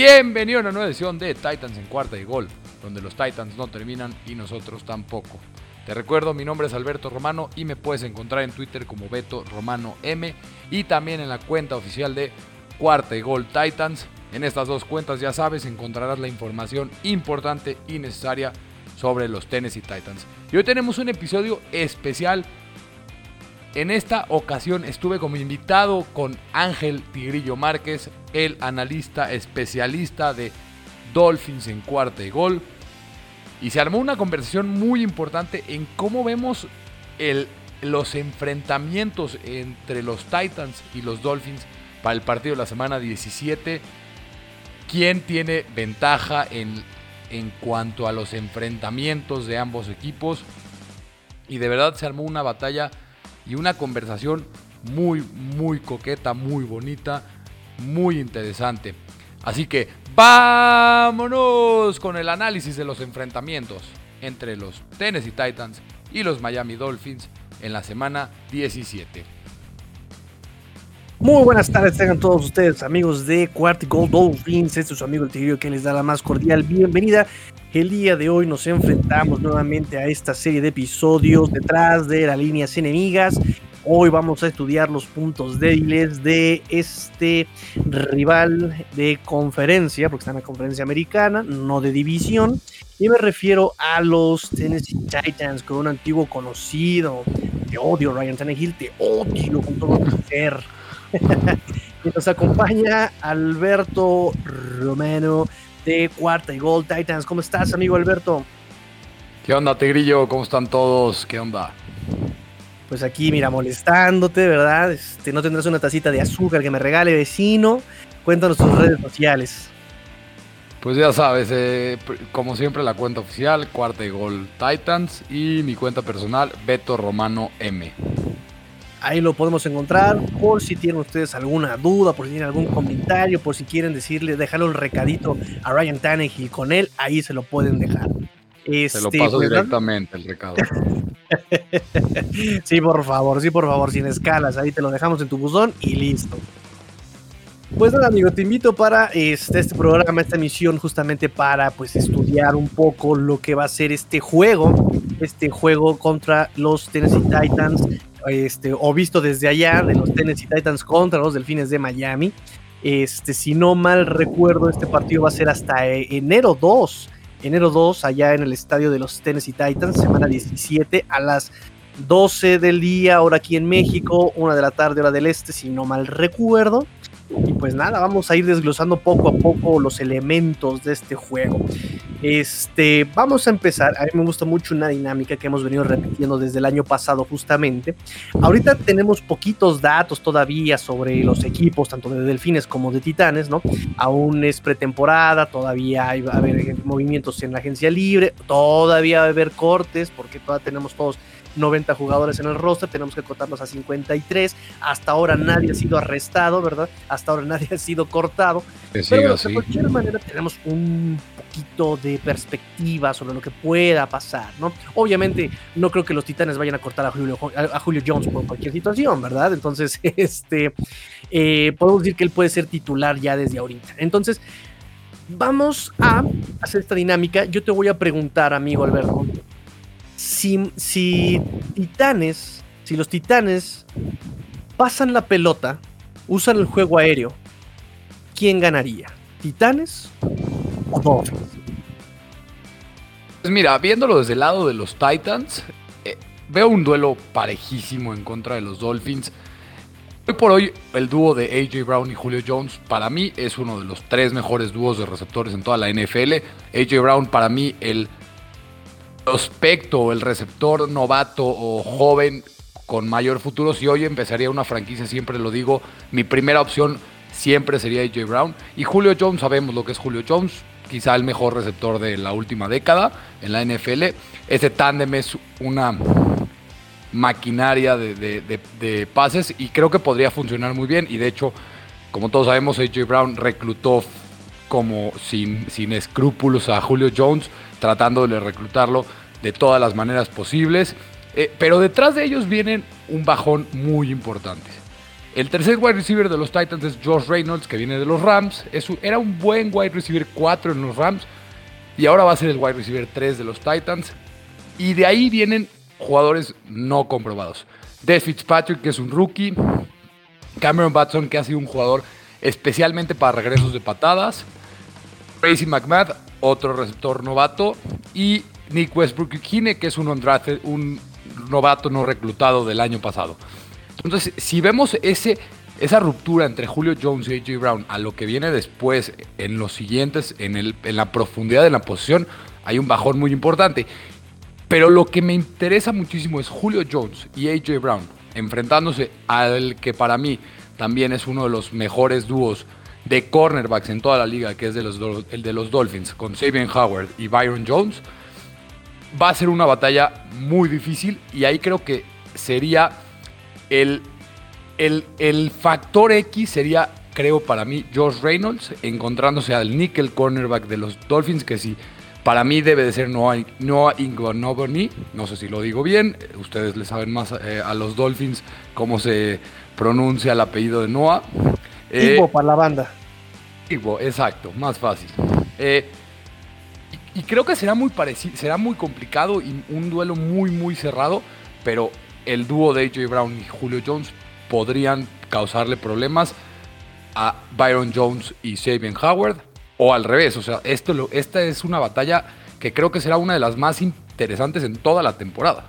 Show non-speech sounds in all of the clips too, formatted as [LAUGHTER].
Bienvenido a una nueva edición de Titans en cuarta y gol, donde los Titans no terminan y nosotros tampoco. Te recuerdo, mi nombre es Alberto Romano y me puedes encontrar en Twitter como Beto Romano M y también en la cuenta oficial de Cuarta y Gol Titans. En estas dos cuentas, ya sabes, encontrarás la información importante y necesaria sobre los Tennessee Titans. Y hoy tenemos un episodio especial. En esta ocasión estuve como invitado con Ángel Tigrillo Márquez, el analista especialista de Dolphins en cuarta y gol. Y se armó una conversación muy importante en cómo vemos los enfrentamientos entre los Titans y los Dolphins para el partido de la semana 17. ¿Quién tiene ventaja en, en cuanto a los enfrentamientos de ambos equipos? Y de verdad se armó una batalla y una conversación muy, muy coqueta, muy bonita, muy interesante. Así que vámonos con el análisis de los enfrentamientos entre los Tennessee Titans y los Miami Dolphins en la semana 17. Muy buenas tardes, tengan todos ustedes amigos de Cuarto Gold Dolphins. Este es su amigo el Tigrillo que les da la más cordial bienvenida. El día de hoy nos enfrentamos nuevamente a esta serie de episodios detrás de las líneas enemigas. Hoy vamos a estudiar los puntos débiles de este rival de conferencia, porque está en la conferencia americana, no de división. Y me refiero a los Tennessee Titans, con un antiguo conocido. Te odio, Ryan Tannehill, te odio con todo mi ser. [LAUGHS] y nos acompaña Alberto Romano de Cuarta y Gol Titans. ¿Cómo estás, amigo Alberto? ¿Qué onda, Tigrillo? ¿Cómo están todos? ¿Qué onda? Pues aquí, mira, molestándote, ¿verdad? Este, no tendrás una tacita de azúcar que me regale vecino. Cuéntanos tus redes sociales. Pues ya sabes, eh, como siempre la cuenta oficial, Cuarta y Gol Titans y mi cuenta personal, Beto Romano M. Ahí lo podemos encontrar. Por si tienen ustedes alguna duda, por si tienen algún comentario, por si quieren decirle, dejarle un recadito a Ryan Tannehill con él, ahí se lo pueden dejar. se lo paso pues, directamente el recado. [LAUGHS] sí, por favor, sí, por favor, sin escalas. Ahí te lo dejamos en tu buzón y listo. Pues nada, amigo, te invito para este, este programa, esta emisión, justamente para pues estudiar un poco lo que va a ser este juego, este juego contra los Tennessee Titans este, o visto desde allá, de los Tennessee Titans contra los Delfines de Miami. Este, si no mal recuerdo, este partido va a ser hasta eh, enero 2. Enero 2, allá en el estadio de los Tennessee Titans, semana 17, a las 12 del día, ahora aquí en México, una de la tarde, hora del este, si no mal recuerdo. Y pues nada, vamos a ir desglosando poco a poco los elementos de este juego. Este, vamos a empezar. A mí me gusta mucho una dinámica que hemos venido repitiendo desde el año pasado, justamente. Ahorita tenemos poquitos datos todavía sobre los equipos, tanto de Delfines como de Titanes, ¿no? Aún es pretemporada, todavía hay, va a haber movimientos en la agencia libre, todavía va a haber cortes, porque todavía tenemos todos 90 jugadores en el roster, tenemos que cortarlos a 53. Hasta ahora nadie ha sido arrestado, ¿verdad? Hasta ahora [LAUGHS] nadie ha sido cortado. Pero de cualquier manera tenemos un poquito de perspectiva sobre lo que pueda pasar, ¿no? Obviamente no creo que los Titanes vayan a cortar a Julio, a Julio Jones por cualquier situación, ¿verdad? Entonces, [LAUGHS] este, eh, podemos decir que él puede ser titular ya desde ahorita. Entonces, vamos a hacer esta dinámica. Yo te voy a preguntar, amigo Alberto, si, Titanes, si los Titanes pasan la pelota, usan el juego aéreo, ¿quién ganaría? ¿Titanes o Dolphins? Pues mira, viéndolo desde el lado de los Titans, eh, veo un duelo parejísimo en contra de los Dolphins. Hoy por hoy, el dúo de AJ Brown y Julio Jones, para mí, es uno de los tres mejores dúos de receptores en toda la NFL. AJ Brown, para mí, el prospecto, el receptor novato o joven con mayor futuro, si hoy empezaría una franquicia, siempre lo digo, mi primera opción siempre sería AJ Brown. Y Julio Jones, sabemos lo que es Julio Jones, quizá el mejor receptor de la última década en la NFL. Ese tándem es una maquinaria de, pases y creo que podría funcionar muy bien. Y de hecho, como todos sabemos, AJ Brown reclutó como sin, sin escrúpulos a Julio Jones, tratando de reclutarlo de todas las maneras posibles. Eh, pero detrás de ellos vienen un bajón muy importante. El tercer wide receiver de los Titans es Josh Reynolds, que viene de los Rams. era un buen wide receiver 4 en los Rams. Y ahora va a ser el wide receiver 3 de los Titans. Y de ahí vienen jugadores no comprobados. Des Fitzpatrick, que es un rookie. Cameron Batson, que ha sido un jugador especialmente para regresos de patadas. Tracy McMahon, otro receptor novato. Y Nick Westbrook Kine, que es un, novato no reclutado del año pasado. Entonces, si vemos ese, esa ruptura entre Julio Jones y AJ Brown a lo que viene después en los siguientes, en, el, en la profundidad de la posición, hay un bajón muy importante. Pero lo que me interesa muchísimo es Julio Jones y AJ Brown enfrentándose al que para mí también es uno de los mejores dúos de cornerbacks en toda la liga, que es el de los Dolphins, con Sabian Howard y Byron Jones. Va a ser una batalla muy difícil y ahí creo que sería el, el, factor X sería, creo para mí, Josh Reynolds encontrándose al nickel cornerback de los Dolphins, que sí, para mí debe de ser Noah, Noah no sé si lo digo bien, ustedes le saben más eh, a los Dolphins cómo se pronuncia el apellido de Noah. Eh, para la banda. Igbo, exacto, más fácil. Eh, y, creo que será muy parecido, será muy complicado y un duelo muy, muy cerrado, pero el dúo de AJ Brown y Julio Jones podrían causarle problemas a Byron Jones y Sabian Howard o al revés. O sea, esto, esta es una batalla que creo que será una de las más interesantes en toda la temporada.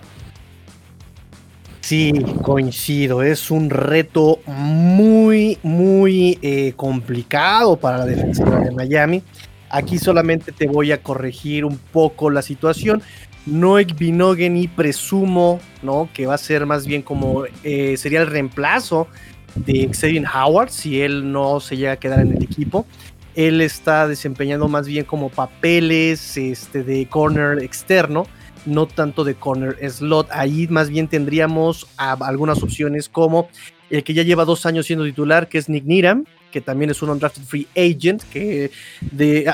Sí, coincido. Es un reto muy, muy eh, complicado para la defensiva de Miami. Aquí solamente te voy a corregir un poco la situación. Noek Binogen y presumo, ¿no? Que va a ser más bien como eh, sería el reemplazo de Xavier Howard si él no se llega a quedar en el equipo. Él está desempeñando más bien como papeles este, de corner externo, no tanto de corner slot. Ahí más bien tendríamos algunas opciones como el que ya lleva dos años siendo titular, que es Nick Niram, que también es un undrafted free agent, que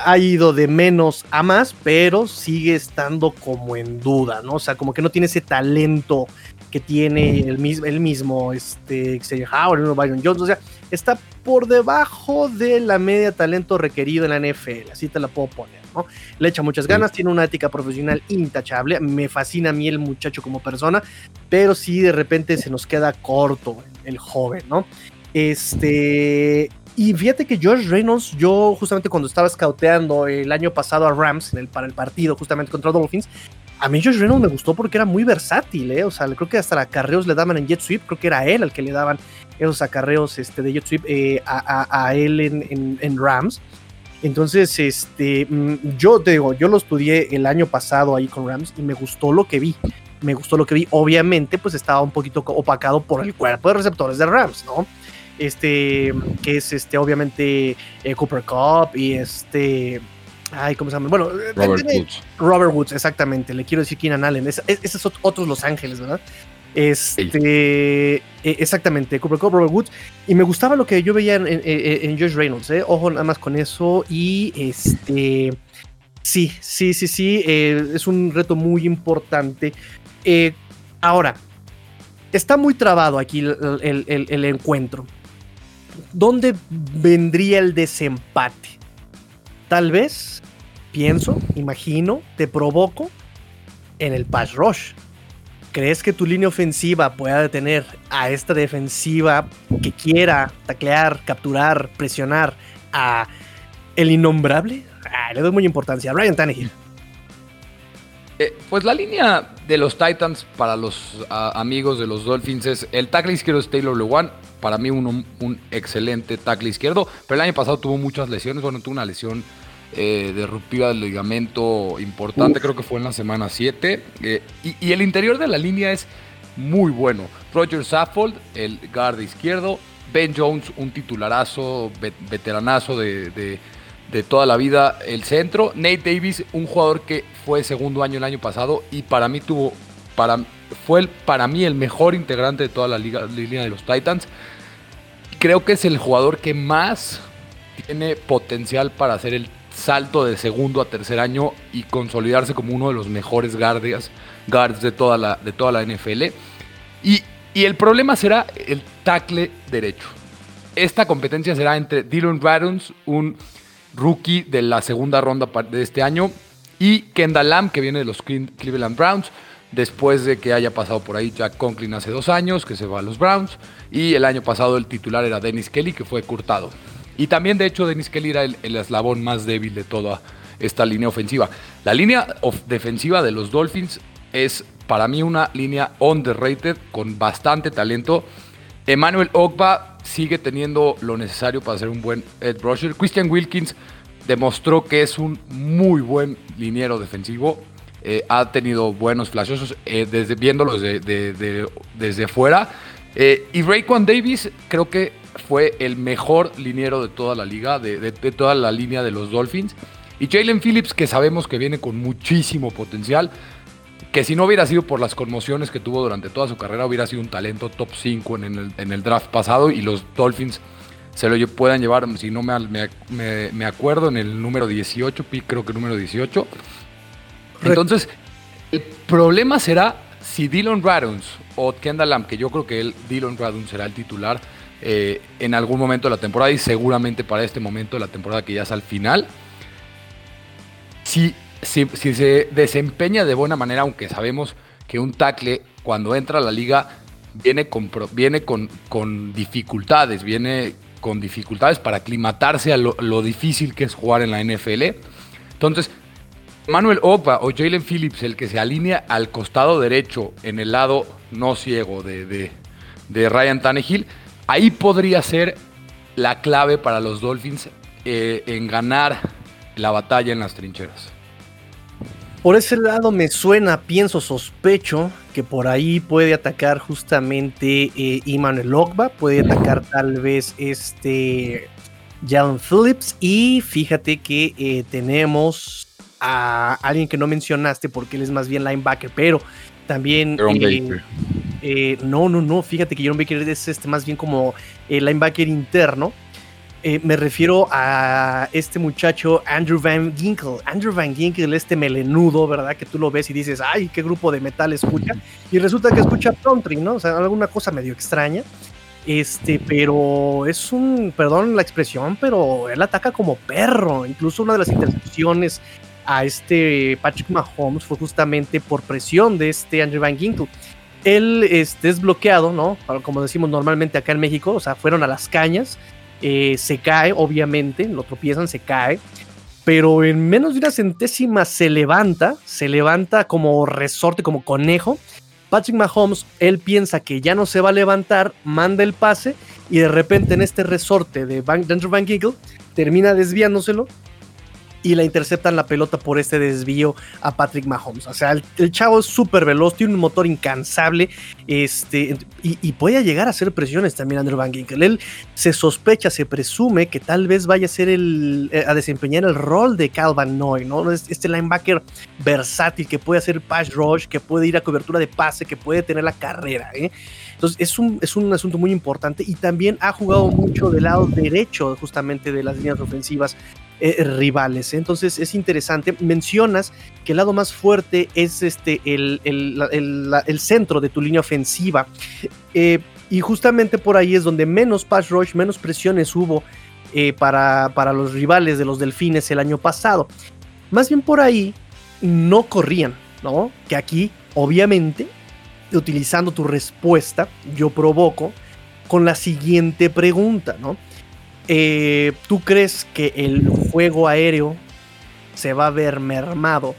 ha ido de menos a más, pero sigue estando como en duda, ¿no? O sea, como que no tiene ese talento que tiene el mismo, el mismo este, Xavier Howard, el Byron Jones, o sea, está por debajo de la media talento requerido en la NFL, así te la puedo poner, ¿no? Le echa muchas ganas, tiene una ética profesional intachable, me fascina a mí el muchacho como persona, pero sí de repente se nos queda corto el joven, ¿no? Este, y fíjate que George Reynolds, yo justamente cuando estaba scouteando el año pasado a Rams en para el partido justamente contra Dolphins, a mí George Reynolds me gustó porque era muy versátil, ¿eh? O sea, creo que hasta acarreos le daban en jet sweep, creo que era él al que le daban esos acarreos este, de jet sweep eh, a, él en, en, Rams. Entonces, este, mm, yo te digo, yo lo estudié el año pasado ahí con Rams y me gustó lo que vi. Me gustó lo que vi. Obviamente, pues estaba un poquito opacado por el cuerpo de receptores de Rams, ¿no? Este, que es este, obviamente eh, Cooper Cup y este, ay, ¿cómo se llama? Bueno, eh, Robert Woods. Robert Woods, exactamente, le quiero decir Keenan Allen, es, esos otros Los Ángeles, ¿verdad? Este, e, exactamente, Cooper Cup, Robert Woods, y me gustaba lo que yo veía en, en, Josh Reynolds, ¿eh? ojo nada más con eso, y este, sí, sí, sí, sí, eh, es un reto muy importante. ahora, está muy trabado aquí el encuentro. ¿Dónde vendría el desempate? Tal vez, pienso, imagino, te provoco en el pass rush. ¿Crees que tu línea ofensiva pueda detener a esta defensiva que quiera taclear, capturar, presionar a el innombrable? Ah, le doy mucha importancia. Ryan Tannehill. Eh, pues la línea de los Titans para los amigos de los Dolphins es el tackle izquierdo es Taylor Lewan, para mí un, un, excelente tackle izquierdo, pero el año pasado tuvo muchas lesiones, bueno, tuvo una lesión eh, de ruptura del ligamento importante, creo que fue en la semana 7, eh, y, el interior de la línea es muy bueno. Roger Saffold, el guard izquierdo, Ben Jones, un titularazo, veteranazo de de toda la vida el centro. Nate Davis, un jugador que fue segundo año el año pasado y para mí tuvo, para, fue el, para mí el mejor integrante de toda la liga, línea de los Titans. Creo que es el jugador que más tiene potencial para hacer el salto de segundo a tercer año y consolidarse como uno de los mejores guardias, guards de toda la, de toda la NFL. Y Y el problema será el tackle derecho. Esta competencia será entre Dylan Radons, un rookie de la segunda ronda de este año, y Kendall Lamb, que viene de los Cleveland Browns, después de que haya pasado por ahí Jack Conklin hace dos años, que se va a los Browns, y el año pasado el titular era Dennis Kelly, que fue curtado. Y también, de hecho, Dennis Kelly era el, eslabón más débil de toda esta línea ofensiva. La línea defensiva de los Dolphins es para mí una línea underrated con bastante talento. Emmanuel Ogba sigue teniendo lo necesario para ser un buen Ed Rusher. Christian Wilkins demostró que es un muy buen liniero defensivo. Eh, ha tenido buenos flashosos eh, desde, viéndolos desde fuera. Eh, y Rayquan Davis creo que fue el mejor liniero de toda la liga, de, toda la línea de los Dolphins. Y Jalen Phillips, que sabemos que viene con muchísimo potencial, que si no hubiera sido por las conmociones que tuvo durante toda su carrera, hubiera sido un talento top 5 en el, draft pasado y los Dolphins se lo puedan llevar, si no me, me, acuerdo, en el número 18, creo que número 18. Entonces, el problema será si Dylan Radons o Kendall Lamb, que yo creo que el Dylan Radons será el titular eh, en algún momento de la temporada y seguramente para este momento de la temporada que ya es al final, si si, se desempeña de buena manera, aunque sabemos que un tackle cuando entra a la liga viene con, viene con, con dificultades, viene con dificultades para aclimatarse a lo, difícil que es jugar en la NFL. Entonces, Manuel Opa o Jalen Phillips, el que se alinea al costado derecho en el lado no ciego de, Ryan Tannehill, ahí podría ser la clave para los Dolphins eh, en ganar la batalla en las trincheras. Por ese lado me suena, pienso, sospecho que por ahí puede atacar justamente eh, Iman Ogba, puede atacar tal vez este Jalen Phillips y fíjate que eh, tenemos a alguien que no mencionaste porque él es más bien linebacker, pero también... Eh, eh, no, no, no, fíjate que Jerome Baker es este, más bien como linebacker interno eh, me refiero a este muchacho Andrew Van Ginkle. Andrew Van Ginkle, este melenudo, ¿verdad? Que tú lo ves y dices, ay, qué grupo de metal escucha. Y resulta que escucha country, ¿no? O sea, alguna cosa medio extraña. Este, pero es un, perdón la expresión, pero él ataca como perro. Incluso una de las intercepciones a este Patrick Mahomes fue justamente por presión de este Andrew Van Ginkle. Él este, es bloqueado, ¿no? Como decimos normalmente acá en México, o sea, fueron a las cañas eh, se cae, obviamente, lo tropiezan, se cae, pero en menos de una centésima se levanta, se levanta como resorte, como conejo. Patrick Mahomes, él piensa que ya no se va a levantar, manda el pase y de repente en este resorte de Van, Van Giggle termina desviándoselo y la interceptan la pelota por este desvío a Patrick Mahomes. O sea, el, chavo es súper veloz, tiene un motor incansable este, y, puede llegar a hacer presiones también Andrew Van Ginkel. Él se sospecha, se presume que tal vez vaya a ser el, eh, a desempeñar el rol de Calvin Noy, ¿no? Este linebacker versátil que puede hacer pass rush, que puede ir a cobertura de pase, que puede tener la carrera, ¿eh? Entonces es un, es un asunto muy importante y también ha jugado mucho del lado derecho justamente de las líneas ofensivas eh, rivales. Entonces es interesante. Mencionas que el lado más fuerte es este, el, el, centro de tu línea ofensiva. Eh, y justamente por ahí es donde menos pass rush, menos presiones hubo eh, para, para los rivales de los delfines el año pasado. Más bien por ahí no corrían, ¿no? Que aquí, obviamente, utilizando tu respuesta, yo provoco con la siguiente pregunta, ¿no? Eh, ¿Tú crees que el juego aéreo se va a ver mermado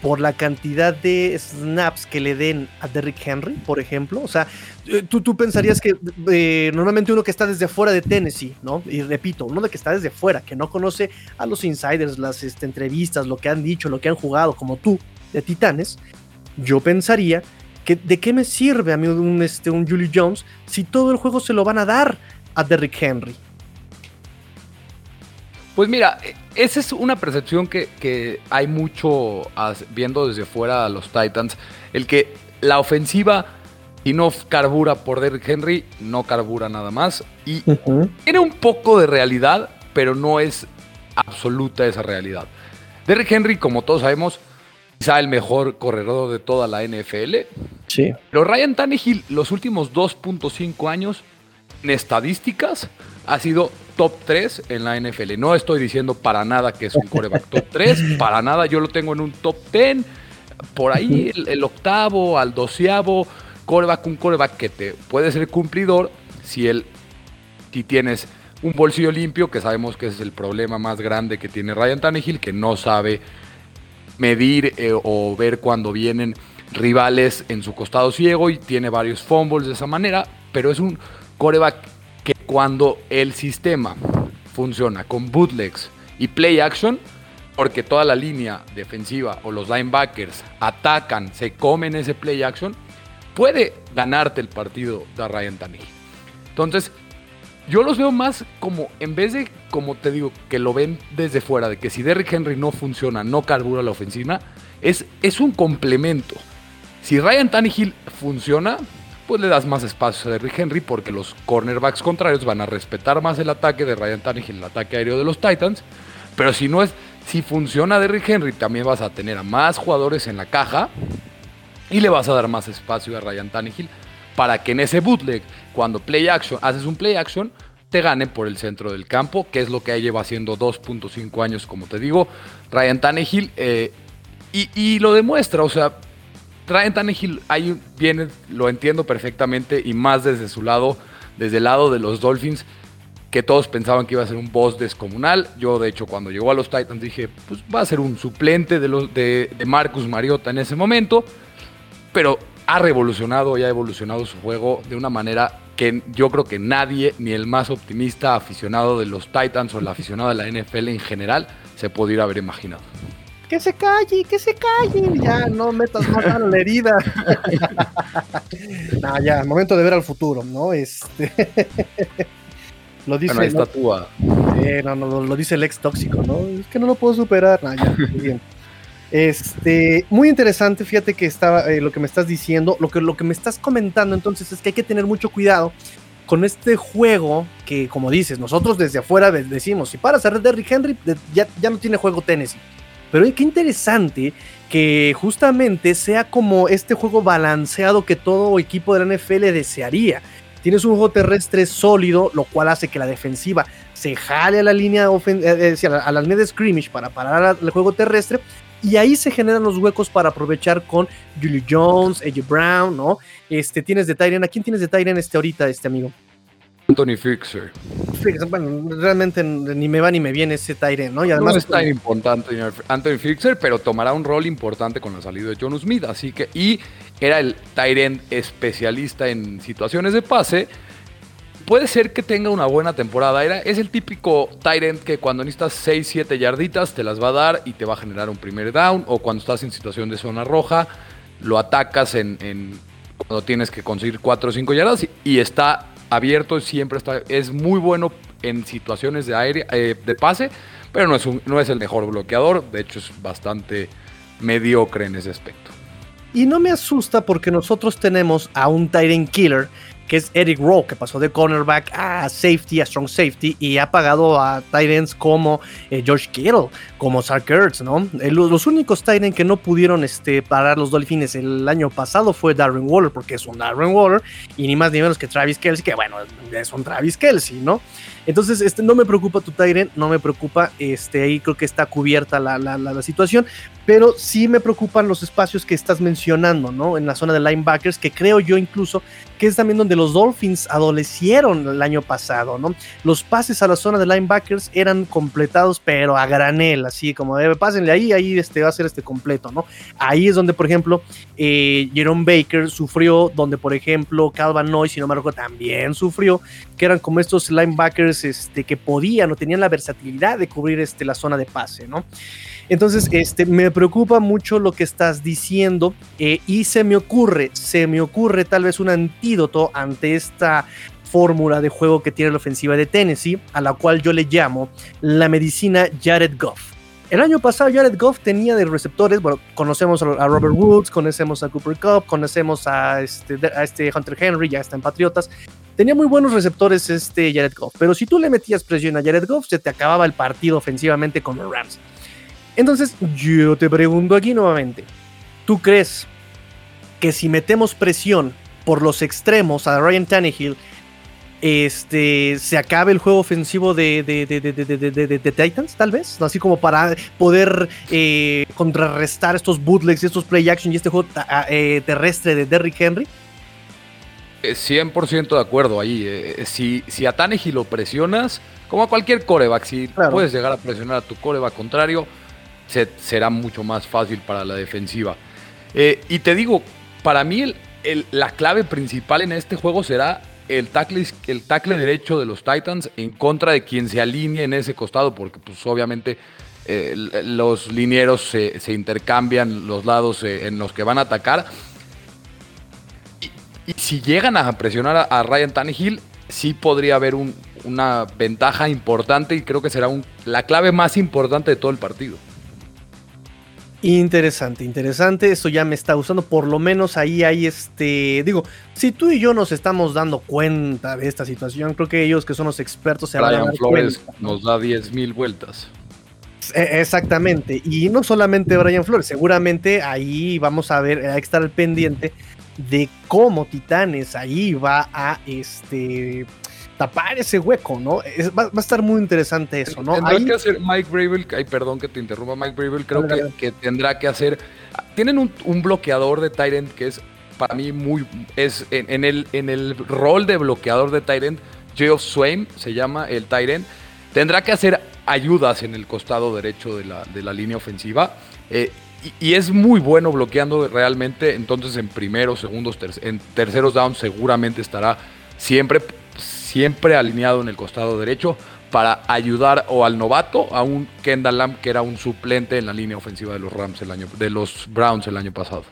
por la cantidad de snaps que le den a Derrick Henry, por ejemplo? O sea, eh, tú, tú pensarías que eh, normalmente uno que está desde fuera de Tennessee, ¿no? Y repito, uno de que está desde fuera, que no conoce a los insiders, las este, entrevistas, lo que han dicho, lo que han jugado, como tú, de Titanes, yo pensaría que de qué me sirve a mí un, este, un Julie Jones si todo el juego se lo van a dar a Derrick Henry. Pues mira, esa es una percepción que, hay mucho viendo desde fuera a los Titans. El que la ofensiva, y no carbura por Derrick Henry, no carbura nada más. Y tiene un poco de realidad, pero no es absoluta esa realidad. Derrick Henry, como todos sabemos, quizá el mejor corredor de toda la NFL. Sí. Pero Ryan Tannehill, los últimos 2.5 años, en estadísticas, ha sido top 3 en la NFL. No estoy diciendo para nada que es un coreback top 3, [LAUGHS] para nada. Yo lo tengo en un top 10, por ahí el, el octavo al doceavo coreback, un coreback que te puede ser cumplidor si él, si tienes un bolsillo limpio, que sabemos que es el problema más grande que tiene Ryan Tannehill, que no sabe medir eh, o ver cuando vienen rivales en su costado ciego y tiene varios fumbles de esa manera, pero es un coreback que cuando el sistema funciona con bootlegs y play action, porque toda la línea defensiva o los linebackers atacan, se comen ese play action, puede ganarte el partido de Ryan Tannehill. Entonces, yo los veo más como, en vez de, como te digo, que lo ven desde fuera, de que si Derrick Henry no funciona, no carbura la ofensiva, es, es un complemento. Si Ryan Tannehill funciona, pues le das más espacio a Derrick Henry porque los cornerbacks contrarios van a respetar más el ataque de Ryan Tannehill, el ataque aéreo de los Titans. Pero si no es, si funciona Derrick Henry, también vas a tener a más jugadores en la caja y le vas a dar más espacio a Ryan Tannehill para que en ese bootleg, cuando play action, haces un play action, te gane por el centro del campo, que es lo que lleva haciendo 2.5 años, como te digo, Ryan Tannehill. Eh, y, y, lo demuestra, o sea, Ryan Tannehill ahí viene, lo entiendo perfectamente, y más desde su lado, desde el lado de los Dolphins, que todos pensaban que iba a ser un boss descomunal. Yo, de hecho, cuando llegó a los Titans dije, pues va a ser un suplente de, los, de, Marcus Mariota en ese momento, pero ha revolucionado y ha evolucionado su juego de una manera que yo creo que nadie, ni el más optimista aficionado de los Titans o el aficionado de la NFL en general, se pudiera haber imaginado. Que se calle, que se calle, ya no metas más a la herida. [LAUGHS] no, ya, momento de ver al futuro, ¿no? Este. [LAUGHS] lo dice. Bueno, ahí está Tua. Eh, no, no, lo dice el ex tóxico, ¿no? Es que no lo puedo superar. No, ya, muy bien. Este, muy interesante, fíjate que estaba eh, lo que me estás diciendo, lo que, lo que me estás comentando entonces es que hay que tener mucho cuidado con este juego que, como dices, nosotros desde afuera decimos, si paras a Derrick Henry, ya, ya no tiene juego Tennessee. Pero qué interesante que justamente sea como este juego balanceado que todo equipo de la NFL desearía. Tienes un juego terrestre sólido, lo cual hace que la defensiva se jale a la línea, eh, eh, a la línea de scrimmage para parar el juego terrestre, y ahí se generan los huecos para aprovechar con Julio Jones, AJ Brown, ¿no? Este, tienes de Tyrion, ¿a quién tienes de Tyrion este ahorita, este amigo? Anthony Fixer. Bueno, realmente ni me va ni me viene ese Tyrion, ¿no? Y además, no es tan importante Anthony Fixer, pero tomará un rol importante con la salida de John Smith, así que, y era el Tyrion especialista en situaciones de pase, puede ser que tenga una buena temporada. Era, es el típico Tyrant que cuando necesitas 6, 7 yarditas te las va a dar y te va a generar un primer down. O cuando estás en situación de zona roja, lo atacas en, cuando tienes que conseguir 4 o 5 yardas y, está abierto, siempre está. Es muy bueno en situaciones de aire, eh, de pase, pero no es, un, no es el mejor bloqueador. De hecho, es bastante mediocre en ese aspecto. Y no me asusta porque nosotros tenemos a un Tyrant Killer que es Eric Rowe, que pasó de cornerback a safety, a strong safety, y ha pagado a Titans como eh, George Kittle, como Sark Ertz, ¿no? Eh, los, únicos Titans que no pudieron este, parar los Dolphins el año pasado fue Darren Waller, porque es un Darren Waller, y ni más ni menos que Travis Kelsey, que bueno, es un Travis Kelsey, ¿no? Entonces, este, no me preocupa tu Tyrant, no me preocupa, este, ahí creo que está cubierta la, la, la, situación, pero sí me preocupan los espacios que estás mencionando, ¿no? En la zona de linebackers, que creo yo incluso que es también donde los Dolphins adolecieron el año pasado, ¿no? Los pases a la zona de linebackers eran completados, pero a granel, así como debe, pásenle ahí, ahí este, va a ser este completo, ¿no? Ahí es donde, por ejemplo, eh, Jerome Baker sufrió, donde, por ejemplo, Calvin Noy, si no me recuerdo, también sufrió, que eran como estos linebackers este, que podían o tenían la versatilidad de cubrir este, la zona de pase, ¿no? Entonces, este, me preocupa mucho lo que estás diciendo eh, y se me ocurre, se me ocurre tal vez un antídoto ante esta fórmula de juego que tiene la ofensiva de Tennessee, a la cual yo le llamo la medicina Jared Goff. El año pasado Jared Goff tenía de receptores, bueno, conocemos a Robert Woods, conocemos a Cooper Cup, conocemos a este, a este Hunter Henry, ya está en Patriotas. Tenía muy buenos receptores este Jared Goff, pero si tú le metías presión a Jared Goff, se te acababa el partido ofensivamente con los Rams. Entonces, yo te pregunto aquí nuevamente, ¿tú crees que si metemos presión por los extremos a Ryan Tannehill, este, se acabe el juego ofensivo de, de, Titans, tal vez, así como para poder eh, contrarrestar estos bootlegs, estos play action y este juego eh, terrestre de Derrick Henry. 100% eh, de acuerdo ahí. si, si a Tannehill lo presionas, como a cualquier coreback, si puedes llegar a presionar a tu coreback contrario, será mucho más fácil para la defensiva. y te digo, para mí la clave principal en este juego será el tackle, el tackle derecho de los Titans en contra de quien se alinee en ese costado, porque pues obviamente eh, los linieros se, intercambian los lados eh, en los que van a atacar. Y, si llegan a presionar a, Ryan Tannehill, sí podría haber una ventaja importante y creo que será la clave más importante de todo el partido. Interesante, interesante. Eso ya me está gustando. Por lo menos ahí hay este. Digo, si tú y yo nos estamos dando cuenta de esta situación, creo que ellos que son los expertos se van a dar Flores nos da 10.000 vueltas. E, exactamente. Y no solamente Brian Flores, seguramente ahí vamos a ver, hay que estar al pendiente de cómo Titanes ahí va a este tapar ese hueco, ¿no? va, a estar muy interesante eso, ¿no? Tendrá que hacer Mike Bravel, ay, perdón que te interrumpa, Mike Bravel, creo que, tendrá que hacer. Tienen un, bloqueador de Tyrant que es para mí muy. Es en, el, en el rol de bloqueador de Tyrant, Geoff Swain se llama el Tyrant. Tendrá que hacer ayudas en el costado derecho de la, de la línea ofensiva. Eh, y, es muy bueno bloqueando realmente. Entonces, en primeros, segundos, en terceros downs, seguramente estará siempre siempre alineado en el costado derecho para ayudar o al novato, a un Kendall Lamb que era un suplente en la línea ofensiva de los Rams el año, de los Browns el año pasado.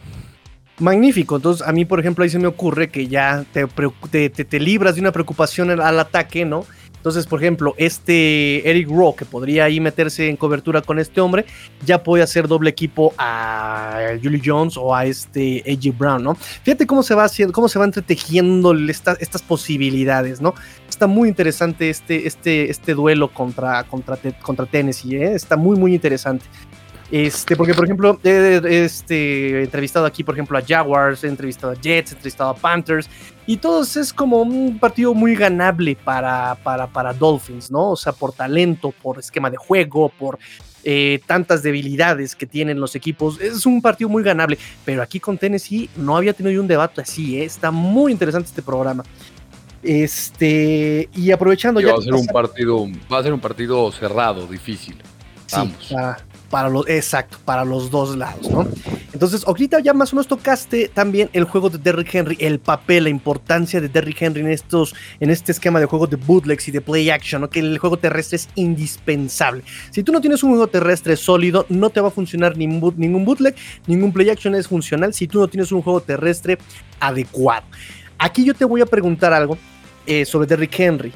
Magnífico, entonces a mí por ejemplo ahí se me ocurre que ya te, te, te libras de una preocupación al ataque, ¿no? Entonces, por ejemplo, este Eric Rowe, que podría ahí meterse en cobertura con este hombre, ya puede hacer doble equipo a Julie Jones o a este AJ Brown, ¿no? Fíjate cómo se va haciendo, cómo se va entretejiendo estas posibilidades, ¿no? Está muy interesante este, este, este duelo contra, contra, contra Tennessee, ¿eh? Está muy, muy interesante. Este, porque, por ejemplo, he, este, entrevistado aquí, por ejemplo, a Jaguars, he entrevistado a Jets, he entrevistado a Panthers, y todos es como un partido muy ganable para, para, para Dolphins, ¿no? O sea, por talento, por esquema de juego, por eh, tantas debilidades que tienen los equipos. Es un partido muy ganable, pero aquí con Tennessee no había tenido un debate así, ¿eh? Está muy interesante este programa. Este, y aprovechando ya. Va a ser un partido, va a ser un partido cerrado, difícil. Vamos para los, exacto, para los dos lados, ¿no? Entonces, ahorita ya más o menos tocaste también el juego de Derrick Henry, el papel, la importancia de Derrick Henry en estos, en este esquema de juego de bootlegs y de play action, ¿no? Que el juego terrestre es indispensable. Si tú no tienes un juego terrestre sólido, no te va a funcionar ningún, bootleg, ningún play action es funcional si tú no tienes un juego terrestre adecuado. Aquí yo te voy a preguntar algo eh, sobre Derrick Henry.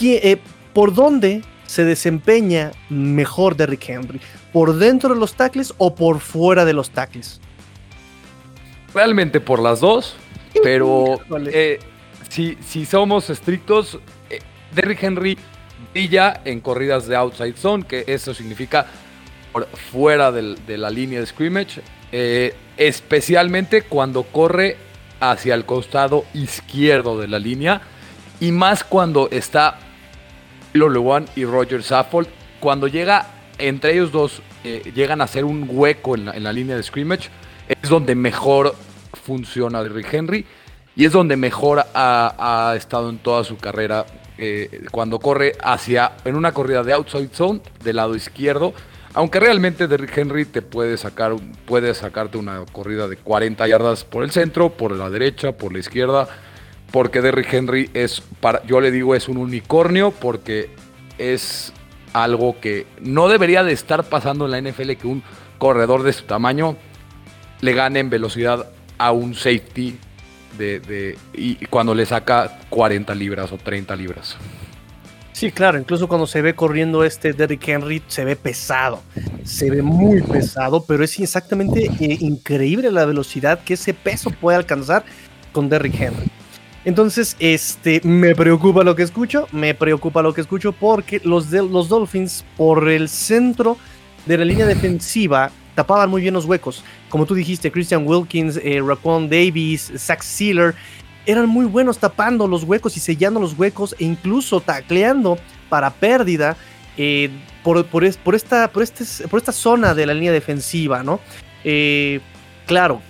Eh, ¿Por dónde se desempeña mejor Derrick Henry? ¿Por dentro de los tackles o por fuera de los tackles? Realmente por las dos, pero [LAUGHS] eh, si, si, somos estrictos, eh, Derrick Henry brilla en corridas de outside zone, que eso significa por fuera de la línea de scrimmage, eh, especialmente cuando corre hacia el costado izquierdo de la línea y más cuando está Lolo y Roger Saffold. Cuando llega entre ellos dos, eh, llegan a hacer un hueco en la, línea de scrimmage. Es donde mejor funciona Rick Henry y es donde mejor ha, estado en toda su carrera eh, cuando corre hacia en una corrida de outside zone del lado izquierdo. Aunque realmente Derrick Henry te puede sacar, puede sacarte una corrida de 40 yardas por el centro, por la derecha, por la izquierda porque Derrick Henry es, para, yo le digo, es un unicornio porque es algo que no debería de estar pasando en la NFL que un corredor de su tamaño le gane en velocidad a un safety de, y cuando le saca 40 libras o 30 libras. Sí, claro, incluso cuando se ve corriendo este Derrick Henry se ve pesado, se ve muy pesado, pero es exactamente eh, increíble la velocidad que ese peso puede alcanzar con Derrick Henry. Entonces, este, me preocupa lo que escucho, me preocupa lo que escucho porque los, de, los Dolphins por el centro de la línea defensiva tapaban muy bien los huecos. Como tú dijiste, Christian Wilkins, eh, Raquan Davis, Zach Sealer, eran muy buenos tapando los huecos y sellando los huecos e incluso tacleando para pérdida eh, por, por, esta, por, este, por esta zona de la línea defensiva, ¿no? Eh, claro,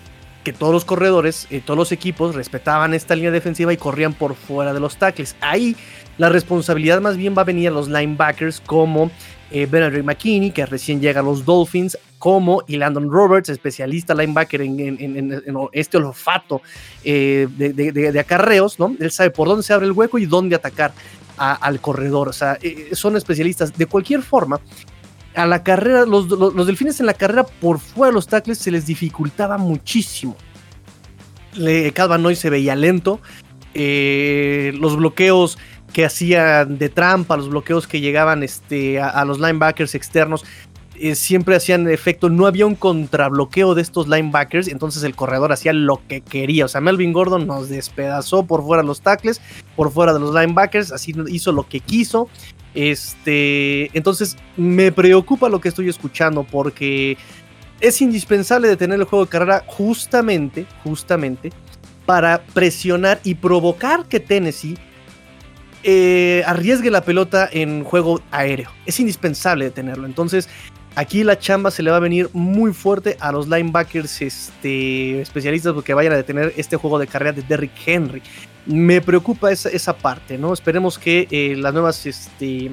que todos los corredores, eh, todos los equipos respetaban esta línea defensiva y corrían por fuera de los tackles. Ahí la responsabilidad más bien va a venir a los linebackers como eh, McKinney, que recién llega a los Dolphins, como y Landon Roberts, especialista linebacker en, este olfato eh, de, acarreos, ¿no? Él sabe por dónde se abre el hueco y dónde atacar al corredor. O sea, eh, son especialistas. De cualquier forma, a la carrera, los, delfines en la carrera por fuera de los tackles se les dificultaba muchísimo. Le, Calvanoy se veía lento. los bloqueos que hacían de trampa, los bloqueos que llegaban este, a, los linebackers externos, eh, siempre hacían efecto. No había un contrabloqueo de estos linebackers, entonces el corredor hacía lo que quería. O sea, Melvin Gordon nos despedazó por fuera de los tackles, por fuera de los linebackers, así hizo lo que quiso. Este, entonces me preocupa lo que estoy escuchando porque es indispensable detener el juego de carrera justamente, justamente para presionar y provocar que Tennessee eh, arriesgue la pelota en juego aéreo. Es indispensable tenerlo. Entonces, aquí la chamba se le va a venir muy fuerte a los linebackers este, especialistas porque vayan a detener este juego de carrera de Derrick Henry. Me preocupa esa, parte, ¿no? Esperemos que eh, las nuevas, este,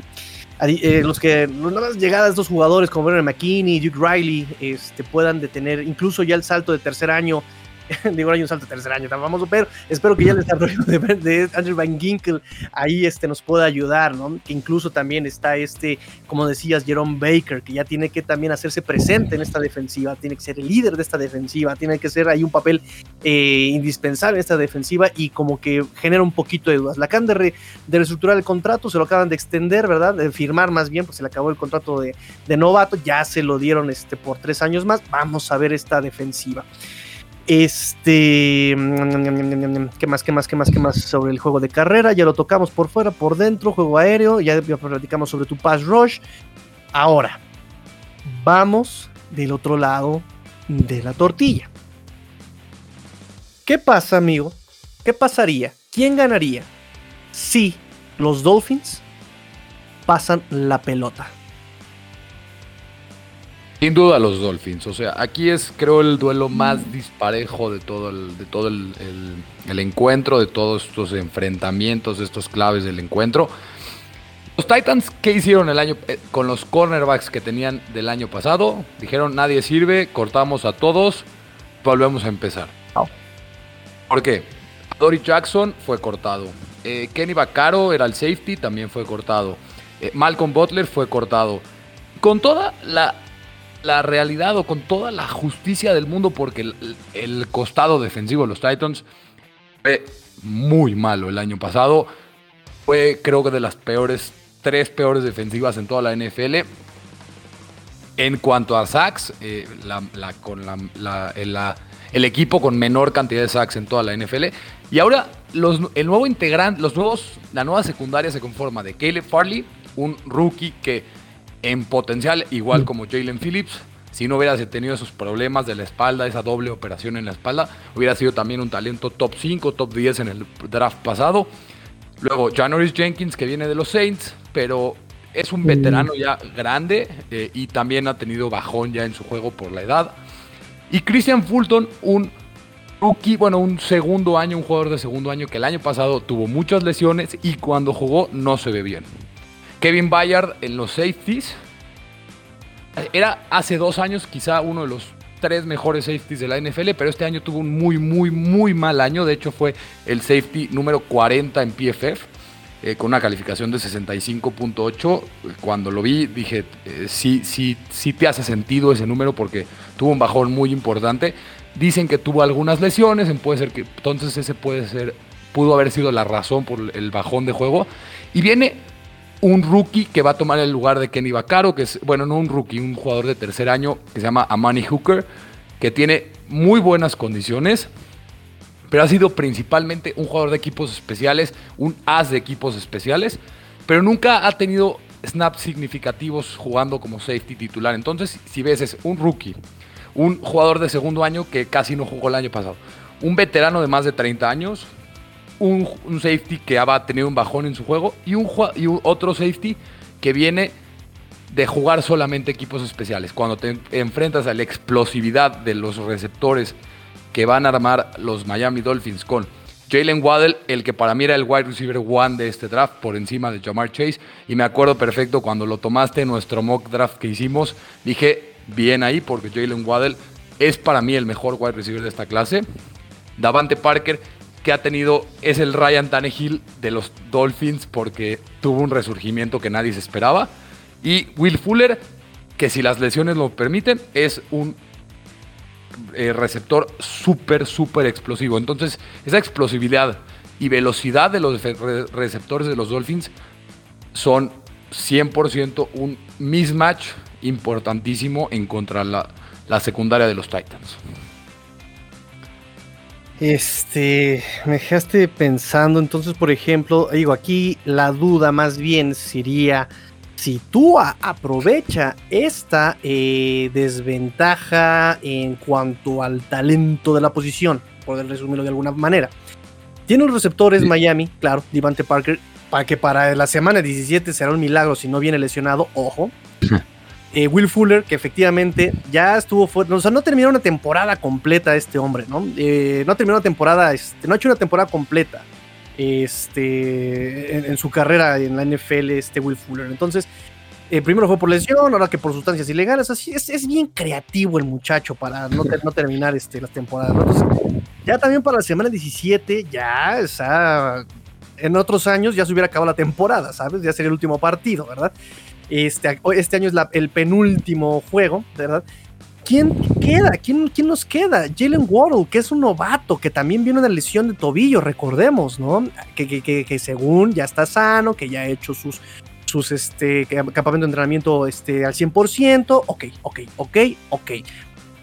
eh, los que, las llegadas de estos jugadores como Bernard McKinney, Duke Riley, este, puedan detener incluso ya el salto de tercer año [LAUGHS] digo, hay un salto tercer año tan famoso, pero espero que ya el desarrollo de, Andrew Van Ginkel ahí este, nos pueda ayudar, ¿no? Que incluso también está este, como decías, Jerome Baker, que ya tiene que también hacerse presente en esta defensiva, tiene que ser el líder de esta defensiva, tiene que ser ahí un papel eh, indispensable en esta defensiva y como que genera un poquito de dudas. La acaban de, reestructurar el contrato, se lo acaban de extender, ¿verdad? De firmar más bien, pues se le acabó el contrato de, de novato, ya se lo dieron este, por tres años más. Vamos a ver esta defensiva. Este. ¿Qué más, qué más, qué más, qué más sobre el juego de carrera? Ya lo tocamos por fuera, por dentro, juego aéreo. Ya, platicamos sobre tu pass rush. Ahora, vamos del otro lado de la tortilla. ¿Qué pasa, amigo? ¿Qué pasaría? ¿Quién ganaría si los Dolphins pasan la pelota? Sin duda los Dolphins. O sea, aquí es creo el duelo más disparejo de todo el, de todo el, encuentro, de todos estos enfrentamientos, de estos claves del encuentro. Los Titans, ¿qué hicieron el año eh, con los cornerbacks que tenían del año pasado? Dijeron, nadie sirve, cortamos a todos, volvemos a empezar. ¿Por qué? Dory Jackson fue cortado. Eh, Kenny Vaccaro era el safety, también fue cortado. Eh, Malcolm Butler fue cortado. Con toda la la realidad o con toda la justicia del mundo porque el, costado defensivo de los Titans fue muy malo el año pasado. Fue creo que de las peores, tres peores defensivas en toda la NFL. En cuanto a sacks, eh, con el, equipo con menor cantidad de sacks en toda la NFL. Y ahora los, el nuevo integrante, los nuevos, la nueva secundaria se conforma de Caleb Farley, un rookie que en potencial, igual mm. como Jalen Phillips. Si no hubiera tenido esos problemas de la espalda, esa doble operación en la espalda, hubiera sido también un talento top 5, top 10 en el draft pasado. Luego, Janoris Jenkins, que viene de los Saints, pero es un veterano ya grande eh, y también ha tenido bajón ya en su juego por la edad. Y Christian Fulton, un rookie, bueno, un segundo año, un jugador de segundo año que el año pasado tuvo muchas lesiones y cuando jugó no se ve bien. Kevin Bayard en los safeties. Era hace dos años quizá uno de los tres mejores safeties de la NFL, pero este año tuvo un muy, muy, muy mal año. De hecho, fue el safety número 40 en PFF, eh, con una calificación de 65.8. Cuando lo vi, dije, eh, sí, sí, sí te hace sentido ese número porque tuvo un bajón muy importante. Dicen que tuvo algunas lesiones, puede ser que entonces ese puede ser, pudo haber sido la razón por el bajón de juego. Y viene un rookie que va a tomar el lugar de Kenny Vaccaro, que es, bueno, no un rookie, un jugador de tercer año que se llama Amani Hooker, que tiene muy buenas condiciones, pero ha sido principalmente un jugador de equipos especiales, un as de equipos especiales, pero nunca ha tenido snaps significativos jugando como safety titular. Entonces, si ves, es un rookie, un jugador de segundo año que casi no jugó el año pasado, un veterano de más de 30 años, un, safety que ha tenido un bajón en su juego y, un, otro safety que viene de jugar solamente equipos especiales. Cuando te enfrentas a la explosividad de los receptores que van a armar los Miami Dolphins con Jalen Waddell, el que para mí era el wide receiver one de este draft, por encima de Jamar Chase. Y me acuerdo perfecto cuando lo tomaste en nuestro mock draft que hicimos. Dije, bien ahí, porque Jalen Waddell es para mí el mejor wide receiver de esta clase. Davante Parker, que ha tenido, es el Ryan Tannehill de los Dolphins, porque tuvo un resurgimiento que nadie se esperaba. Y Will Fuller, que si las lesiones lo permiten, es un eh, receptor súper, súper explosivo. Entonces, esa explosividad y velocidad de los receptores de los Dolphins son 100% un mismatch importantísimo en contra la, la secundaria de los Titans. Este, me dejaste pensando, entonces, por ejemplo, digo, aquí la duda más bien sería si Tua aprovecha esta eh, desventaja en cuanto al talento de la posición, poder resumirlo de alguna manera. Tiene los receptores Miami, claro, Devante Parker, para que para la semana 17 será un milagro si no viene lesionado, ojo. [LAUGHS] Eh, Will Fuller, que efectivamente ya estuvo fuerte, o sea, no terminó una temporada completa este hombre, ¿no? Eh, no terminó una temporada, este, no ha hecho una temporada completa este, en, su carrera en la NFL, este Will Fuller. Entonces, eh, primero fue por lesión, ahora que por sustancias ilegales. Así es, es bien creativo el muchacho para no, no terminar este, las temporadas. Entonces, ya también para la semana 17, ya está. En otros años ya se hubiera acabado la temporada, ¿sabes? Ya sería el último partido, ¿verdad? Este, este año es el penúltimo juego, ¿verdad? ¿quién queda? ¿Quién, ¿Quién, nos queda? Jalen Waddle, que es un novato, que también viene una lesión de tobillo, recordemos, ¿no? Que, que, que, según ya está sano, que ya ha hecho sus, sus este, campamento de entrenamiento este, al 100%. Ok, ok, ok, ok.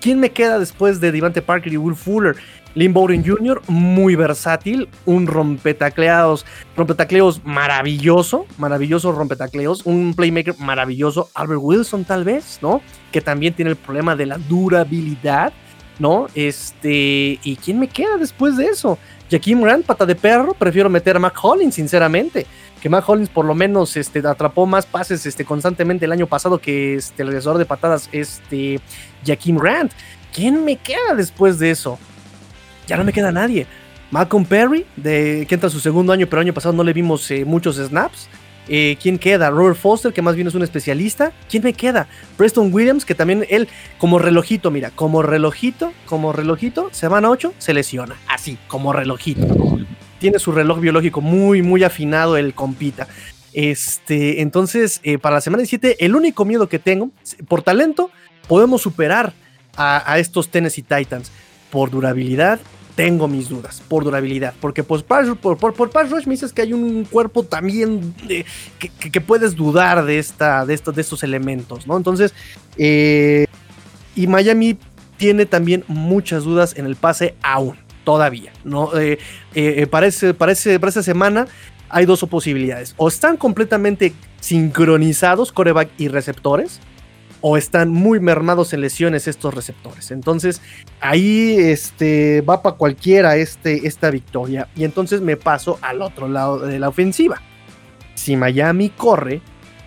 ¿Quién me queda después de Devante Parker y Will Fuller? Lynn Bowden Jr., muy versátil, un rompetacleados, rompetacleos maravilloso, maravilloso rompetacleos, un playmaker maravilloso, Albert Wilson tal vez, ¿no? Que también tiene el problema de la durabilidad, ¿no? Este, ¿y quién me queda después de eso? Jaquim Grant, pata de perro, prefiero meter a Mac Hollins, sinceramente. Que Mac Hollins por lo menos este, atrapó más pases este, constantemente el año pasado que este, el regresador de patadas, este, Jaquim Grant. ¿Quién me queda después de eso? Ya no me queda nadie. Malcolm Perry, de, que entra su segundo año, pero el año pasado no le vimos eh, muchos snaps. Eh, ¿Quién queda? Robert Foster, que más bien es un especialista. ¿Quién me queda? Preston Williams, que también él, como relojito, mira, como relojito, como relojito, semana 8, se lesiona. Así, como relojito. Tiene su reloj biológico muy, muy afinado el compita. Este, entonces, eh, para la semana 7, el único miedo que tengo, por talento, podemos superar a, a estos Tennessee Titans. Por durabilidad, tengo mis dudas por durabilidad. Porque pues, por, por, Pass Rush me dices que hay un cuerpo también que, puedes dudar de, esta, de, estos, de estos elementos, ¿no? Entonces, eh, y Miami tiene también muchas dudas en el pase aún, todavía, ¿no? Eh, eh, parece, parece, para esta semana hay dos posibilidades. O están completamente sincronizados coreback y receptores, o están muy mermados en lesiones estos receptores. Entonces, ahí este, va para cualquiera este, esta victoria. Y entonces me paso al otro lado de la ofensiva. Si Miami corre,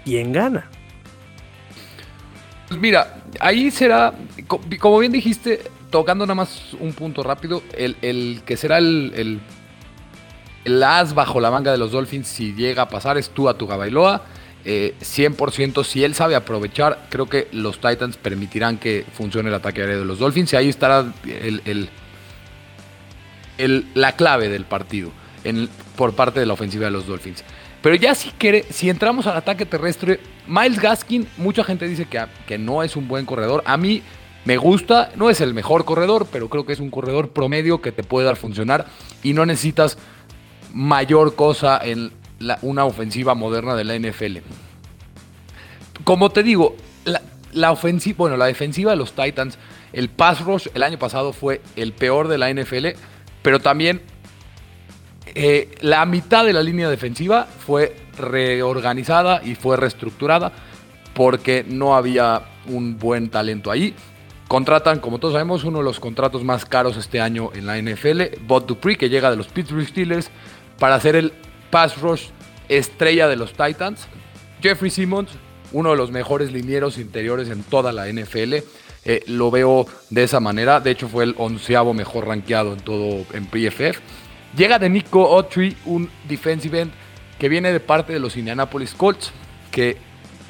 ¿quién gana? Pues mira, ahí será, como bien dijiste, tocando nada más un punto rápido, el, que será el, el, as bajo la manga de los Dolphins si llega a pasar es tú a tu Bailoa 100% eh, si él sabe aprovechar, creo que los Titans permitirán que funcione el ataque aéreo de los Dolphins y ahí estará el, la clave del partido por parte de la ofensiva de los Dolphins. Pero ya si quiere, si entramos al ataque terrestre, Miles Gaskin, mucha gente dice que, que no es un buen corredor. A mí me gusta, no es el mejor corredor, pero creo que es un corredor promedio que te puede dar funcionar y no necesitas mayor cosa en una ofensiva moderna de la NFL. Como te digo, la, ofensiva, bueno, la defensiva de los Titans, el pass rush el año pasado fue el peor de la NFL, pero también eh, la mitad de la línea defensiva fue reorganizada y fue reestructurada porque no había un buen talento ahí. Contratan, como todos sabemos, uno de los contratos más caros este año en la NFL, Bot Dupree, que llega de los Pittsburgh Steelers para ser el pass rush estrella de los Titans. Jeffrey Simmons, uno de los mejores linieros interiores en toda la NFL. Eh, lo veo de esa manera. De hecho, fue el onceavo mejor rankeado en todo en PFF. Llega de Nico Autry, un defensive end que viene de parte de los Indianapolis Colts, que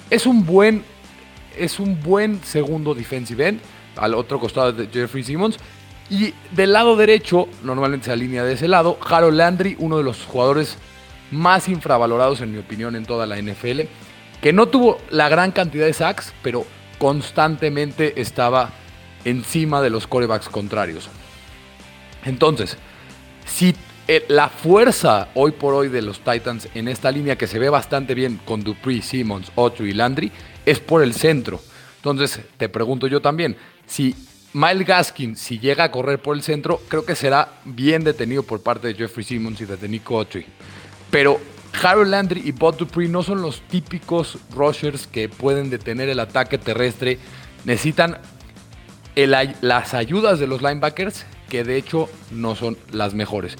es un buen, es un buen segundo defensive end al otro costado de Jeffrey Simmons. Y del lado derecho, normalmente se alinea de ese lado, Harold Landry, uno de los jugadores más infravalorados en mi opinión en toda la NFL, que no tuvo la gran cantidad de sacks, pero constantemente estaba encima de los corebacks contrarios. Entonces, si eh, la fuerza hoy por hoy de los Titans en esta línea que se ve bastante bien con Dupree, Simmons, Otto y Landry es por el centro. Entonces, te pregunto yo también, si Miles Gaskin, si llega a correr por el centro, creo que será bien detenido por parte de Jeffrey Simmons y de Nico Autry. Pero Harold Landry y Bob Dupree no son los típicos rushers que pueden detener el ataque terrestre. Necesitan las ayudas de los linebackers, que de hecho no son las mejores.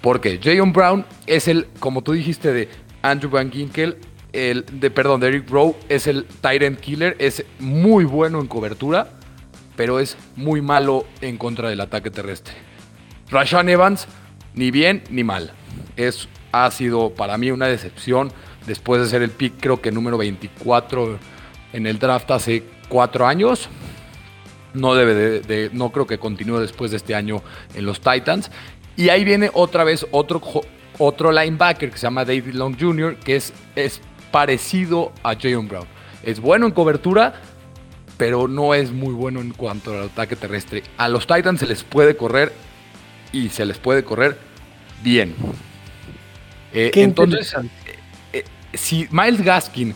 Porque Jayon Brown es el, como tú dijiste, de Andrew Van Ginkel, el de, perdón, de Eric Rowe, es el Tyrant Killer, es muy bueno en cobertura, pero es muy malo en contra del ataque terrestre. Rashan Evans, ni bien ni mal. Es ha sido para mí una decepción después de ser el pick creo que número 24 en el draft hace cuatro años. No debe de, no creo que continúe después de este año en los Titans. Y ahí viene otra vez otro, otro linebacker que se llama David Long Jr., que es, es parecido a Jayon Brown. Es bueno en cobertura, pero no es muy bueno en cuanto al ataque terrestre. A los Titans se les puede correr y se les puede correr bien. Eh, entonces, eh, eh, si Miles Gaskin